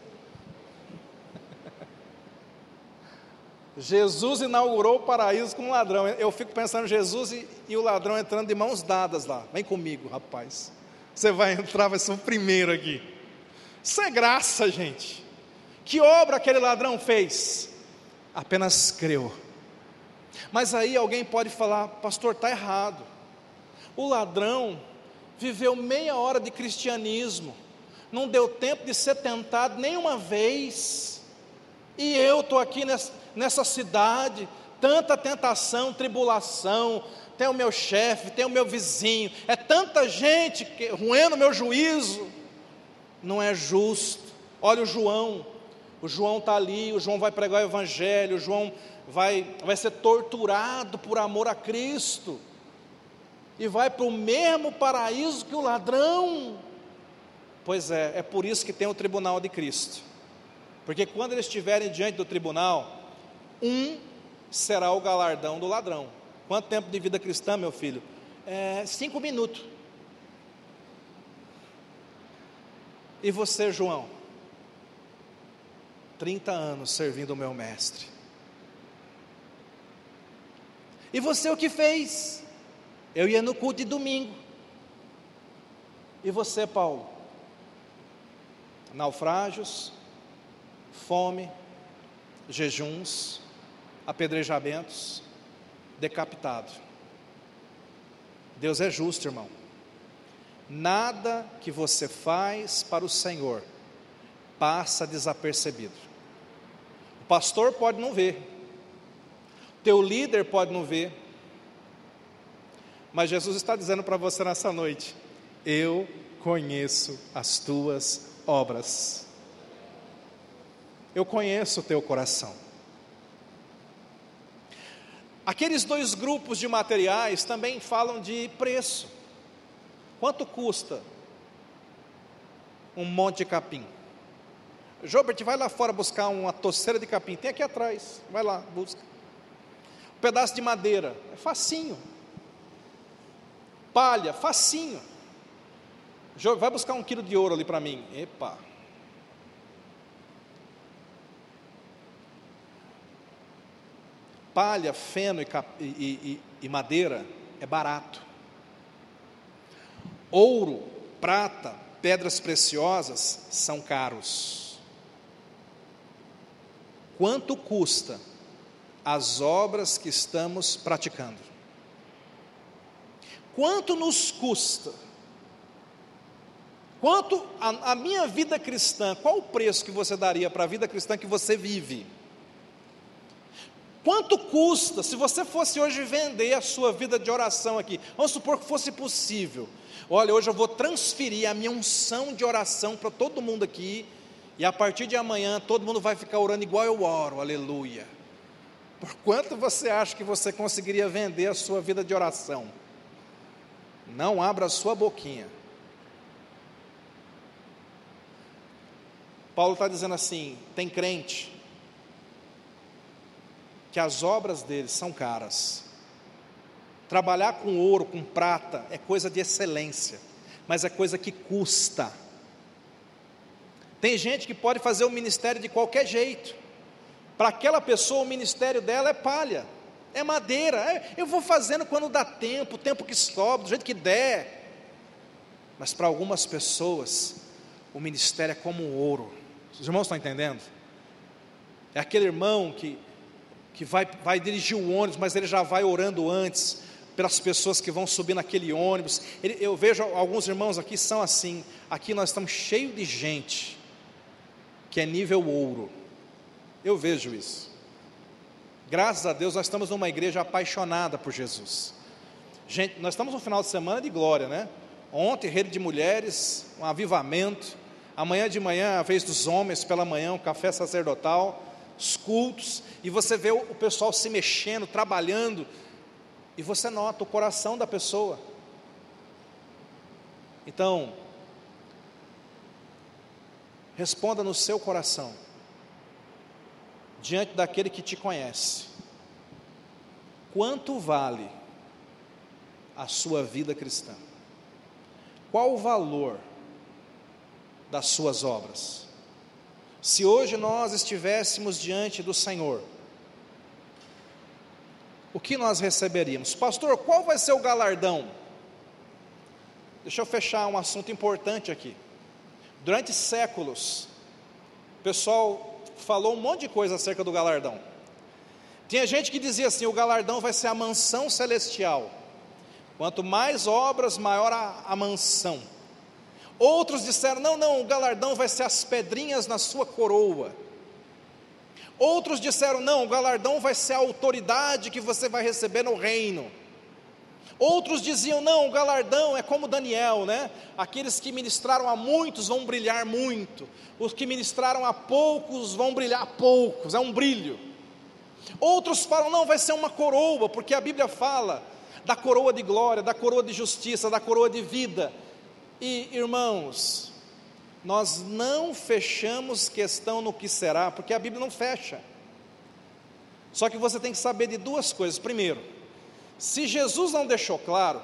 Jesus inaugurou o paraíso com um ladrão. Eu fico pensando Jesus e, e, o ladrão entrando de mãos dadas lá. Vem comigo, rapaz. Você vai entrar, vai ser o primeiro aqui. Isso é graça, gente. Que obra aquele ladrão fez? Apenas creu. Mas aí alguém pode falar, pastor, está errado. O ladrão viveu meia hora de cristianismo, não deu tempo de ser tentado nenhuma vez. E eu estou aqui nessa, nessa cidade, tanta tentação, tribulação, tem o meu chefe, tem o meu vizinho, é tanta gente que, ruendo o meu juízo, não é justo. Olha o João, o João está ali, o João vai pregar o Evangelho, o João vai, vai ser torturado por amor a Cristo, e vai para o mesmo paraíso que o ladrão. Pois é, é por isso que tem o tribunal de Cristo, porque quando eles estiverem diante do tribunal, um será o galardão do ladrão. Quanto tempo de vida cristã, meu filho? É, cinco minutos. E você, João? 30 anos servindo o meu mestre. E você o que fez? Eu ia no culto de domingo. E você, Paulo? Naufrágios, fome, jejuns, apedrejamentos, decapitado. Deus é justo, irmão. Nada que você faz para o Senhor passa desapercebido. O pastor pode não ver, teu líder pode não ver, mas Jesus está dizendo para você nessa noite: Eu conheço as tuas obras, eu conheço o teu coração. Aqueles dois grupos de materiais também falam de preço. Quanto custa um monte de capim? Jobert, vai lá fora buscar uma toceira de capim. Tem aqui atrás. Vai lá, busca. Um pedaço de madeira. É facinho. Palha, facinho. Vai buscar um quilo de ouro ali para mim. Epa. Palha, feno e, e, e, e madeira é barato. Ouro, prata, pedras preciosas são caros. Quanto custa as obras que estamos praticando? Quanto nos custa? Quanto a, a minha vida cristã, qual o preço que você daria para a vida cristã que você vive? Quanto custa se você fosse hoje vender a sua vida de oração aqui? Vamos supor que fosse possível. Olha, hoje eu vou transferir a minha unção de oração para todo mundo aqui, e a partir de amanhã todo mundo vai ficar orando igual eu oro, aleluia. Por quanto você acha que você conseguiria vender a sua vida de oração? Não abra a sua boquinha. Paulo está dizendo assim: tem crente que as obras deles são caras. Trabalhar com ouro, com prata, é coisa de excelência, mas é coisa que custa. Tem gente que pode fazer o ministério de qualquer jeito. Para aquela pessoa, o ministério dela é palha, é madeira. É, eu vou fazendo quando dá tempo, o tempo que sobra, do jeito que der. Mas para algumas pessoas, o ministério é como ouro. Os irmãos estão entendendo? É aquele irmão que que vai, vai dirigir o ônibus, mas ele já vai orando antes pelas pessoas que vão subir naquele ônibus. Ele, eu vejo alguns irmãos aqui são assim. Aqui nós estamos cheios de gente que é nível ouro. Eu vejo isso. Graças a Deus nós estamos numa igreja apaixonada por Jesus. Gente, nós estamos no final de semana de glória, né? Ontem, rede de mulheres, um avivamento. Amanhã de manhã, a vez dos homens, pela manhã, um café sacerdotal, os cultos, e você vê o pessoal se mexendo, trabalhando, e você nota o coração da pessoa. Então, responda no seu coração, diante daquele que te conhece: quanto vale a sua vida cristã? Qual o valor das suas obras? Se hoje nós estivéssemos diante do Senhor, o que nós receberíamos? Pastor, qual vai ser o galardão? Deixa eu fechar um assunto importante aqui. Durante séculos, o pessoal falou um monte de coisa acerca do galardão. Tinha gente que dizia assim: o galardão vai ser a mansão celestial. Quanto mais obras, maior a, a mansão. Outros disseram: não, não, o galardão vai ser as pedrinhas na sua coroa. Outros disseram: não, o galardão vai ser a autoridade que você vai receber no reino. Outros diziam: não, o galardão é como Daniel, né? Aqueles que ministraram a muitos vão brilhar muito, os que ministraram a poucos vão brilhar poucos, é um brilho. Outros falam: não, vai ser uma coroa, porque a Bíblia fala da coroa de glória, da coroa de justiça, da coroa de vida. E irmãos, nós não fechamos questão no que será, porque a Bíblia não fecha. Só que você tem que saber de duas coisas. Primeiro, se Jesus não deixou claro,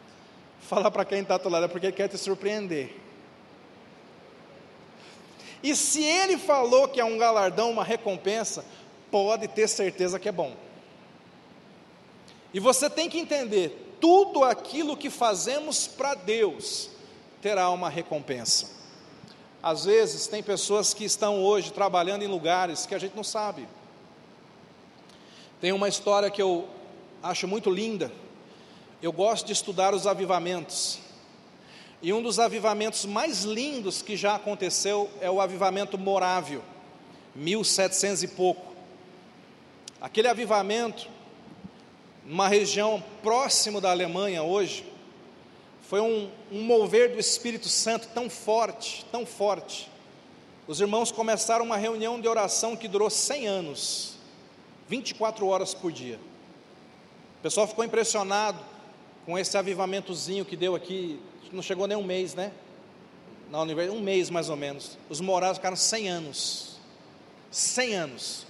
[LAUGHS] fala para quem está do lado, é porque ele quer te surpreender. E se ele falou que é um galardão, uma recompensa, pode ter certeza que é bom. E você tem que entender: tudo aquilo que fazemos para Deus terá uma recompensa. Às vezes, tem pessoas que estão hoje trabalhando em lugares que a gente não sabe. Tem uma história que eu acho muito linda. Eu gosto de estudar os avivamentos. E um dos avivamentos mais lindos que já aconteceu é o avivamento morávio, 1700 e pouco. Aquele avivamento, numa região próximo da Alemanha hoje, foi um, um mover do Espírito Santo tão forte, tão forte. Os irmãos começaram uma reunião de oração que durou 100 anos, 24 horas por dia. O pessoal ficou impressionado com esse avivamentozinho que deu aqui, não chegou nem um mês, né? Na universidade, um mês mais ou menos. Os morados ficaram 100 anos. 100 anos.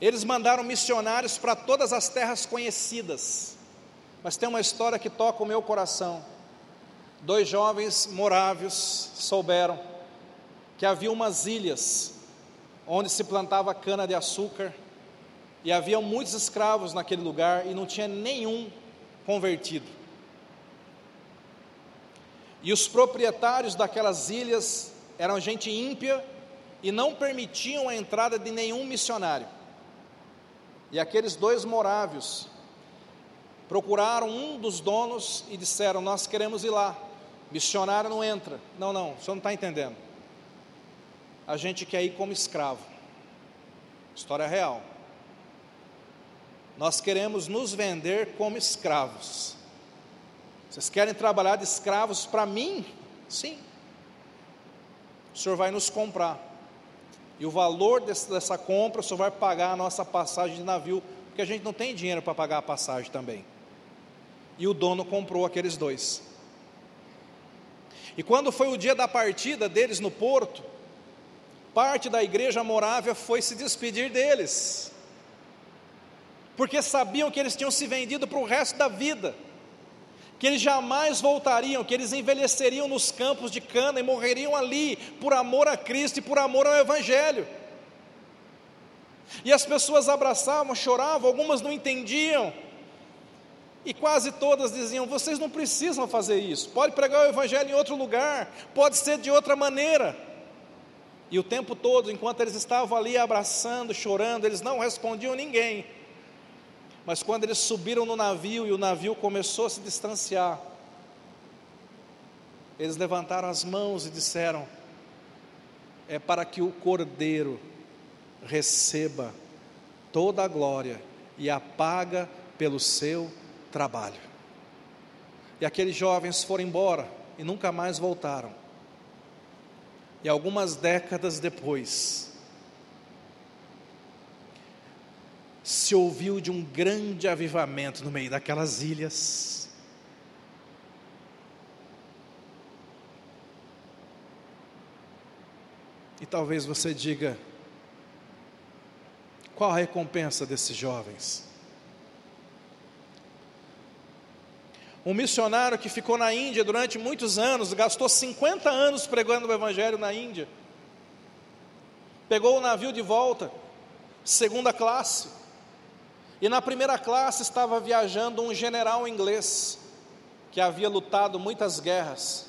Eles mandaram missionários para todas as terras conhecidas. Mas tem uma história que toca o meu coração. Dois jovens morávios souberam que havia umas ilhas onde se plantava cana de açúcar e havia muitos escravos naquele lugar e não tinha nenhum convertido. E os proprietários daquelas ilhas eram gente ímpia e não permitiam a entrada de nenhum missionário. E aqueles dois morávios procuraram um dos donos e disseram: Nós queremos ir lá. Missionário não entra. Não, não, o senhor não está entendendo. A gente quer ir como escravo. História real. Nós queremos nos vender como escravos. Vocês querem trabalhar de escravos para mim? Sim. O senhor vai nos comprar. E o valor desse, dessa compra, o senhor vai pagar a nossa passagem de navio, porque a gente não tem dinheiro para pagar a passagem também. E o dono comprou aqueles dois. E quando foi o dia da partida deles no porto, parte da igreja morável foi se despedir deles porque sabiam que eles tinham se vendido para o resto da vida, que eles jamais voltariam, que eles envelheceriam nos campos de cana e morreriam ali por amor a Cristo e por amor ao Evangelho. E as pessoas abraçavam, choravam, algumas não entendiam, e quase todas diziam: vocês não precisam fazer isso, pode pregar o Evangelho em outro lugar, pode ser de outra maneira. E o tempo todo, enquanto eles estavam ali abraçando, chorando, eles não respondiam ninguém. Mas quando eles subiram no navio e o navio começou a se distanciar, eles levantaram as mãos e disseram: é para que o Cordeiro receba toda a glória e a paga pelo seu trabalho. E aqueles jovens foram embora e nunca mais voltaram. E algumas décadas depois, se ouviu de um grande avivamento no meio daquelas ilhas. E talvez você diga: qual a recompensa desses jovens? Um missionário que ficou na Índia durante muitos anos, gastou 50 anos pregando o Evangelho na Índia, pegou o navio de volta, segunda classe, e na primeira classe estava viajando um general inglês que havia lutado muitas guerras.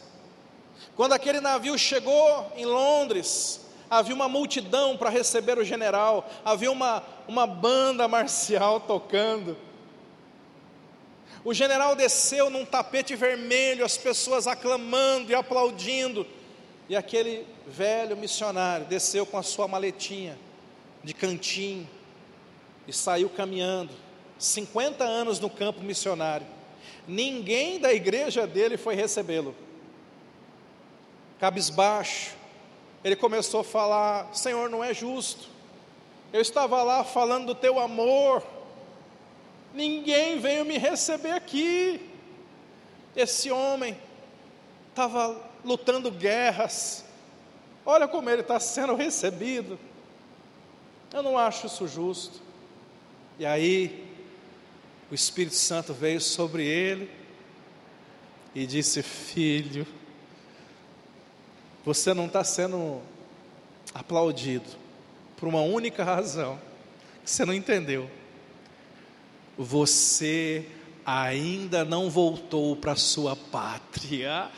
Quando aquele navio chegou em Londres, havia uma multidão para receber o general, havia uma, uma banda marcial [LAUGHS] tocando. O general desceu num tapete vermelho, as pessoas aclamando e aplaudindo, e aquele velho missionário desceu com a sua maletinha de cantinho, e saiu caminhando, 50 anos no campo missionário. Ninguém da igreja dele foi recebê-lo. Cabisbaixo, ele começou a falar: Senhor, não é justo. Eu estava lá falando do teu amor, ninguém veio me receber aqui. Esse homem estava lutando guerras, olha como ele está sendo recebido. Eu não acho isso justo. E aí, o Espírito Santo veio sobre ele e disse: Filho, você não está sendo aplaudido por uma única razão que você não entendeu. Você ainda não voltou para sua pátria.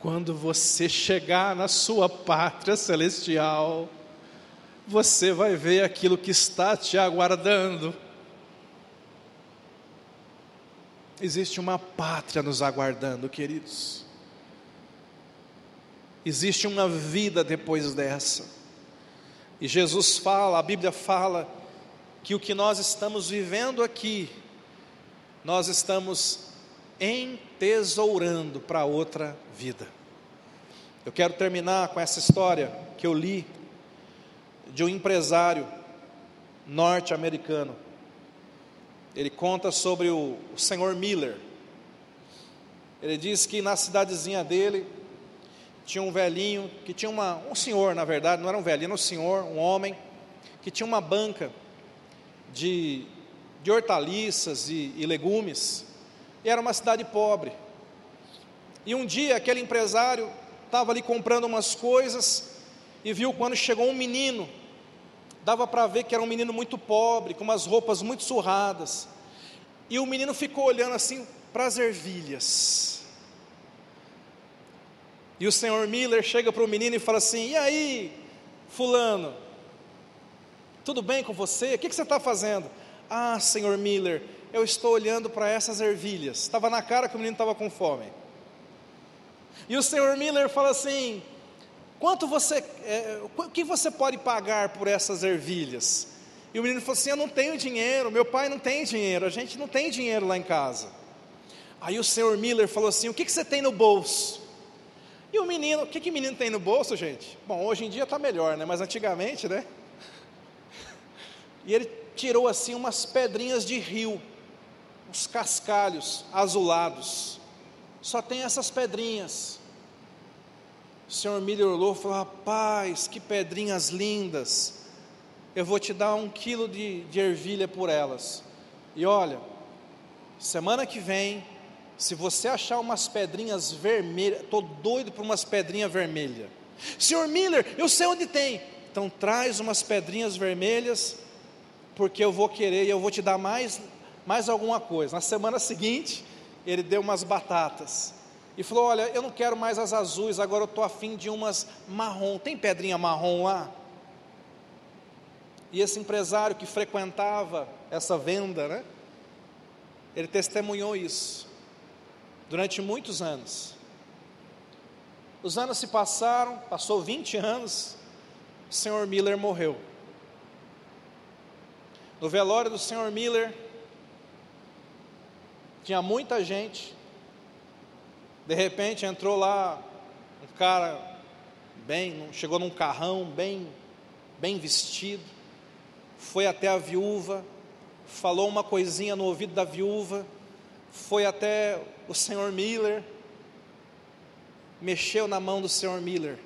Quando você chegar na sua pátria celestial, você vai ver aquilo que está te aguardando. Existe uma pátria nos aguardando, queridos. Existe uma vida depois dessa. E Jesus fala, a Bíblia fala, que o que nós estamos vivendo aqui, nós estamos entesourando para outra vida. Eu quero terminar com essa história que eu li de um empresário norte-americano. Ele conta sobre o, o senhor Miller. Ele diz que na cidadezinha dele tinha um velhinho, que tinha uma, um senhor, na verdade, não era um velhinho, era um senhor, um homem, que tinha uma banca de, de hortaliças e, e legumes. E era uma cidade pobre. E um dia aquele empresário estava ali comprando umas coisas e viu quando chegou um menino dava para ver que era um menino muito pobre, com umas roupas muito surradas. E o menino ficou olhando assim para as ervilhas. E o senhor Miller chega para o menino e fala assim: E aí, Fulano, tudo bem com você? O que, que você está fazendo? Ah, senhor Miller, eu estou olhando para essas ervilhas. Estava na cara que o menino estava com fome. E o senhor Miller fala assim: Quanto você, é, o que você pode pagar por essas ervilhas? E o menino falou assim: Eu não tenho dinheiro, meu pai não tem dinheiro, a gente não tem dinheiro lá em casa. Aí o senhor Miller falou assim: O que, que você tem no bolso? E o menino, o que, que menino tem no bolso, gente? Bom, hoje em dia está melhor, né? Mas antigamente, né? E ele tirou assim umas pedrinhas de rio, uns cascalhos azulados. Só tem essas pedrinhas. O senhor Miller olhou e falou: Rapaz, que pedrinhas lindas. Eu vou te dar um quilo de, de ervilha por elas. E olha, semana que vem, se você achar umas pedrinhas vermelhas, estou doido por umas pedrinhas vermelhas. Senhor Miller, eu sei onde tem. Então traz umas pedrinhas vermelhas, porque eu vou querer e eu vou te dar mais, mais alguma coisa. Na semana seguinte, ele deu umas batatas e falou: Olha, eu não quero mais as azuis, agora eu estou afim de umas marrom. Tem pedrinha marrom lá? E esse empresário que frequentava essa venda, né? Ele testemunhou isso durante muitos anos. Os anos se passaram, passou 20 anos, o senhor Miller morreu. No velório do senhor Miller, tinha muita gente. De repente entrou lá um cara bem, chegou num carrão bem bem vestido, foi até a viúva, falou uma coisinha no ouvido da viúva, foi até o senhor Miller, mexeu na mão do senhor Miller,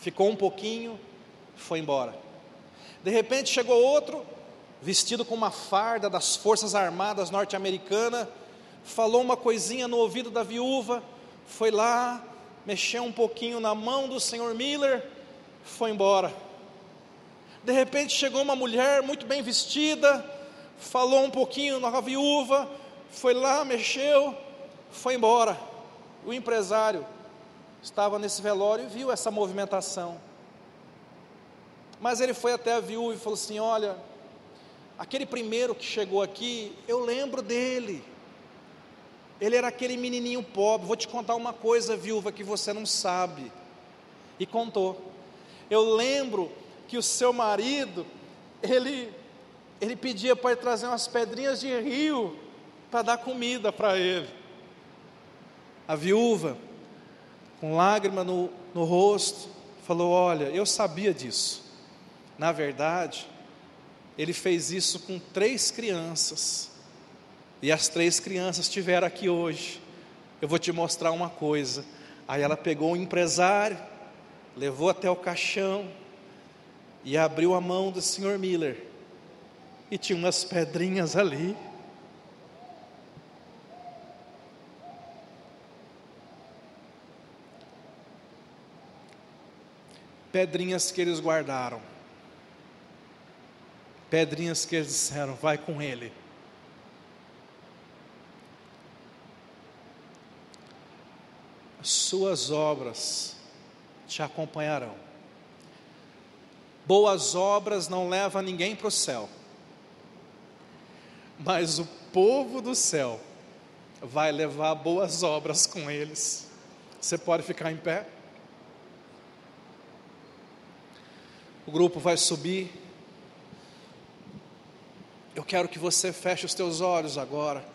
ficou um pouquinho, foi embora. De repente chegou outro, vestido com uma farda das Forças Armadas norte-americana, falou uma coisinha no ouvido da viúva, foi lá, mexeu um pouquinho na mão do senhor Miller, foi embora. De repente chegou uma mulher muito bem vestida, falou um pouquinho na viúva, foi lá, mexeu, foi embora. O empresário estava nesse velório e viu essa movimentação. Mas ele foi até a viúva e falou assim: Olha, aquele primeiro que chegou aqui, eu lembro dele. Ele era aquele menininho pobre. Vou te contar uma coisa, viúva, que você não sabe. E contou. Eu lembro que o seu marido, ele, ele pedia para ele trazer umas pedrinhas de rio para dar comida para ele. A viúva, com lágrima no, no rosto, falou: Olha, eu sabia disso. Na verdade, ele fez isso com três crianças. E as três crianças estiveram aqui hoje. Eu vou te mostrar uma coisa. Aí ela pegou um empresário, levou até o caixão, e abriu a mão do senhor Miller e tinha umas pedrinhas ali. Pedrinhas que eles guardaram. Pedrinhas que eles disseram: vai com ele. Suas obras te acompanharão. Boas obras não levam ninguém para o céu, mas o povo do céu vai levar boas obras com eles. Você pode ficar em pé? O grupo vai subir. Eu quero que você feche os teus olhos agora.